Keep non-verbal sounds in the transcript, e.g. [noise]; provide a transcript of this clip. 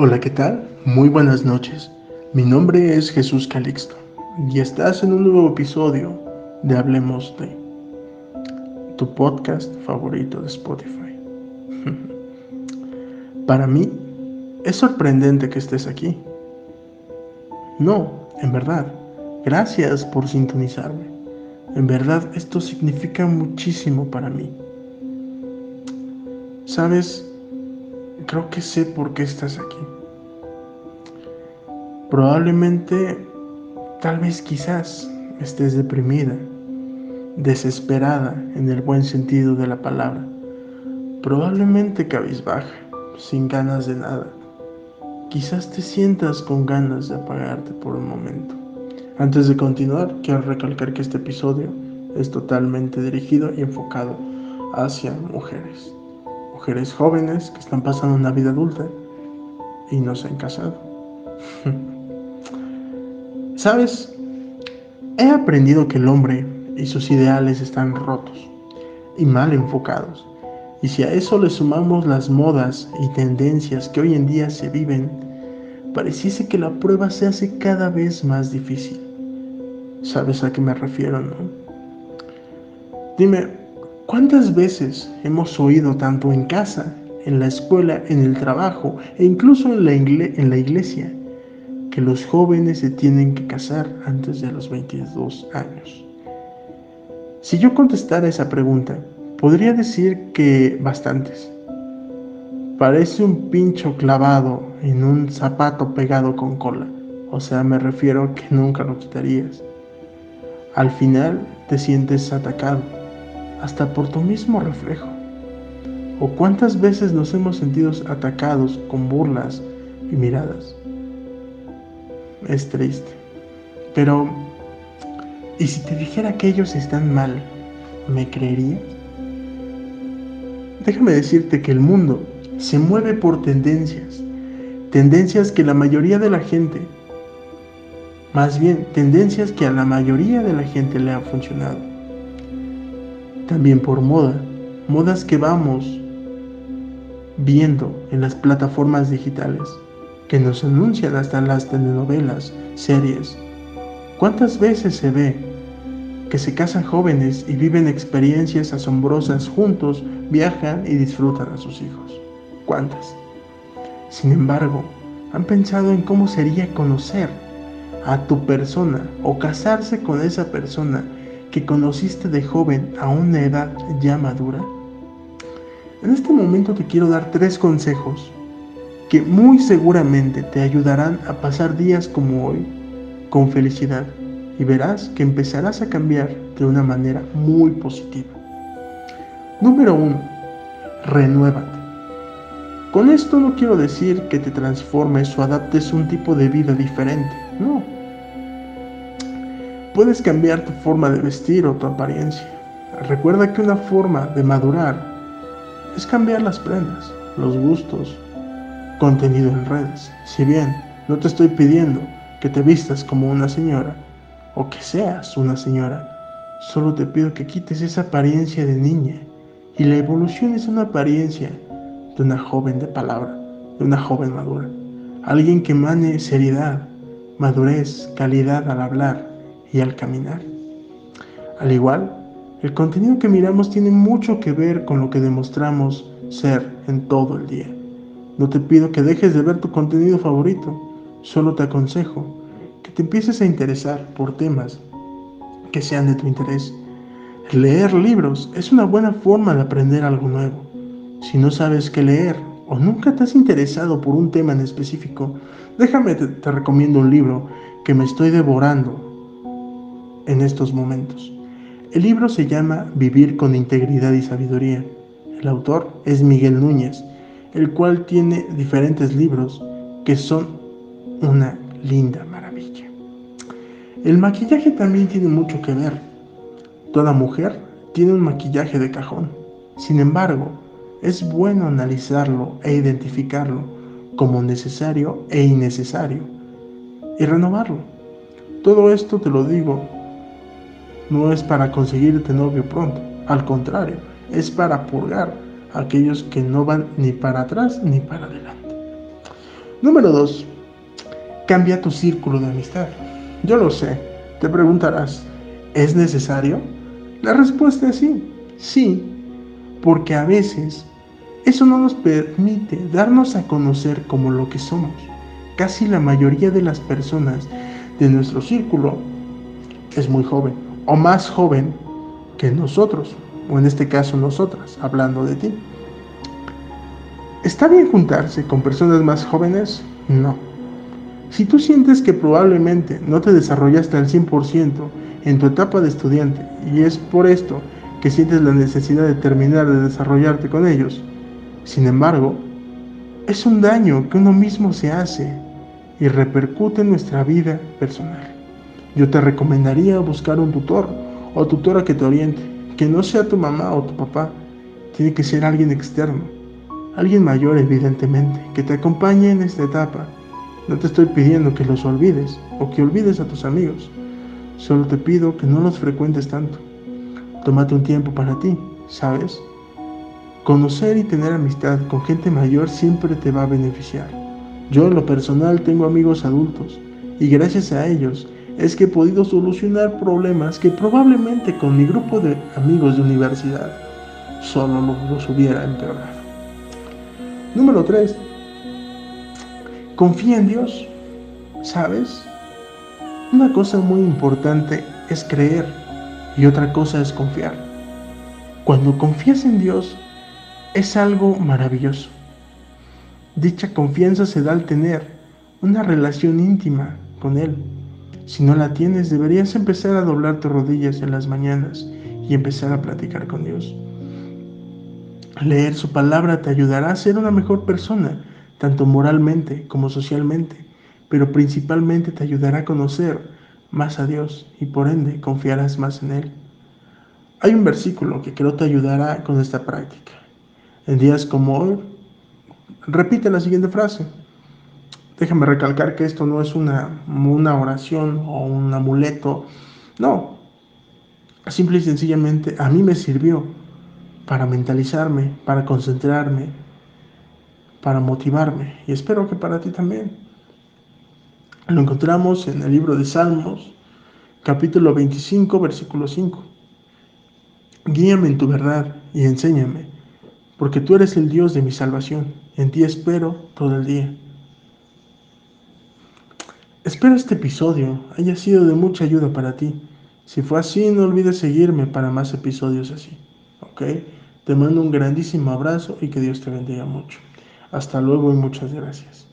Hola, ¿qué tal? Muy buenas noches. Mi nombre es Jesús Calixto y estás en un nuevo episodio de Hablemos de tu podcast favorito de Spotify. [laughs] Para mí es sorprendente que estés aquí. No, en verdad, gracias por sintonizarme. En verdad esto significa muchísimo para mí. Sabes, creo que sé por qué estás aquí. Probablemente, tal vez quizás, estés deprimida, desesperada en el buen sentido de la palabra. Probablemente cabizbaja, sin ganas de nada. Quizás te sientas con ganas de apagarte por un momento. Antes de continuar, quiero recalcar que este episodio es totalmente dirigido y enfocado hacia mujeres mujeres jóvenes que están pasando una vida adulta y no se han casado. [laughs] ¿Sabes? He aprendido que el hombre y sus ideales están rotos y mal enfocados. Y si a eso le sumamos las modas y tendencias que hoy en día se viven, pareciese que la prueba se hace cada vez más difícil. ¿Sabes a qué me refiero, no? Dime, ¿Cuántas veces hemos oído tanto en casa, en la escuela, en el trabajo e incluso en la, iglesia que los jóvenes se tienen que casar antes de los 22 años? Si yo contestara esa pregunta, podría decir que bastantes. Parece un pincho clavado en un zapato pegado con cola. O sea, me refiero que nunca lo quitarías. Al final te sientes atacado hasta por tu mismo reflejo. ¿O cuántas veces nos hemos sentido atacados con burlas y miradas? Es triste. Pero, ¿y si te dijera que ellos están mal, me creerías? Déjame decirte que el mundo se mueve por tendencias, tendencias que la mayoría de la gente, más bien tendencias que a la mayoría de la gente le han funcionado también por moda, modas que vamos viendo en las plataformas digitales, que nos anuncian hasta las telenovelas, series. ¿Cuántas veces se ve que se casan jóvenes y viven experiencias asombrosas juntos, viajan y disfrutan a sus hijos? ¿Cuántas? Sin embargo, han pensado en cómo sería conocer a tu persona o casarse con esa persona que conociste de joven a una edad ya madura? En este momento te quiero dar tres consejos que muy seguramente te ayudarán a pasar días como hoy con felicidad y verás que empezarás a cambiar de una manera muy positiva. Número 1. Renuévate. Con esto no quiero decir que te transformes o adaptes un tipo de vida diferente, no Puedes cambiar tu forma de vestir o tu apariencia. Recuerda que una forma de madurar es cambiar las prendas, los gustos, contenido en redes. Si bien no te estoy pidiendo que te vistas como una señora o que seas una señora, solo te pido que quites esa apariencia de niña y la evolución es una apariencia de una joven de palabra, de una joven madura. Alguien que mane seriedad, madurez, calidad al hablar, y al caminar. Al igual, el contenido que miramos tiene mucho que ver con lo que demostramos ser en todo el día. No te pido que dejes de ver tu contenido favorito, solo te aconsejo que te empieces a interesar por temas que sean de tu interés. Leer libros es una buena forma de aprender algo nuevo. Si no sabes qué leer o nunca te has interesado por un tema en específico, déjame te, te recomiendo un libro que me estoy devorando en estos momentos. El libro se llama Vivir con integridad y sabiduría. El autor es Miguel Núñez, el cual tiene diferentes libros que son una linda maravilla. El maquillaje también tiene mucho que ver. Toda mujer tiene un maquillaje de cajón. Sin embargo, es bueno analizarlo e identificarlo como necesario e innecesario y renovarlo. Todo esto te lo digo no es para conseguirte novio pronto, al contrario, es para purgar a aquellos que no van ni para atrás ni para adelante. Número 2. Cambia tu círculo de amistad. Yo lo sé. Te preguntarás, ¿es necesario? La respuesta es sí. Sí, porque a veces eso no nos permite darnos a conocer como lo que somos. Casi la mayoría de las personas de nuestro círculo es muy joven o más joven que nosotros, o en este caso nosotras, hablando de ti. ¿Está bien juntarse con personas más jóvenes? No. Si tú sientes que probablemente no te desarrollaste al 100% en tu etapa de estudiante y es por esto que sientes la necesidad de terminar de desarrollarte con ellos, sin embargo, es un daño que uno mismo se hace y repercute en nuestra vida personal. Yo te recomendaría buscar un tutor o tutora que te oriente, que no sea tu mamá o tu papá, tiene que ser alguien externo, alguien mayor evidentemente, que te acompañe en esta etapa. No te estoy pidiendo que los olvides o que olvides a tus amigos, solo te pido que no los frecuentes tanto. Tómate un tiempo para ti, ¿sabes? Conocer y tener amistad con gente mayor siempre te va a beneficiar. Yo en lo personal tengo amigos adultos y gracias a ellos es que he podido solucionar problemas que probablemente con mi grupo de amigos de universidad solo los hubiera empeorado. Número 3. Confía en Dios. ¿Sabes? Una cosa muy importante es creer y otra cosa es confiar. Cuando confías en Dios es algo maravilloso. Dicha confianza se da al tener una relación íntima con Él. Si no la tienes, deberías empezar a doblar tus rodillas en las mañanas y empezar a platicar con Dios. Leer su palabra te ayudará a ser una mejor persona, tanto moralmente como socialmente, pero principalmente te ayudará a conocer más a Dios y por ende confiarás más en Él. Hay un versículo que creo te ayudará con esta práctica. En días como hoy, repite la siguiente frase. Déjame recalcar que esto no es una, una oración o un amuleto. No. Simple y sencillamente a mí me sirvió para mentalizarme, para concentrarme, para motivarme. Y espero que para ti también. Lo encontramos en el libro de Salmos, capítulo 25, versículo 5. Guíame en tu verdad y enséñame, porque tú eres el Dios de mi salvación. En ti espero todo el día. Espero este episodio haya sido de mucha ayuda para ti. Si fue así, no olvides seguirme para más episodios así. ¿Ok? Te mando un grandísimo abrazo y que Dios te bendiga mucho. Hasta luego y muchas gracias.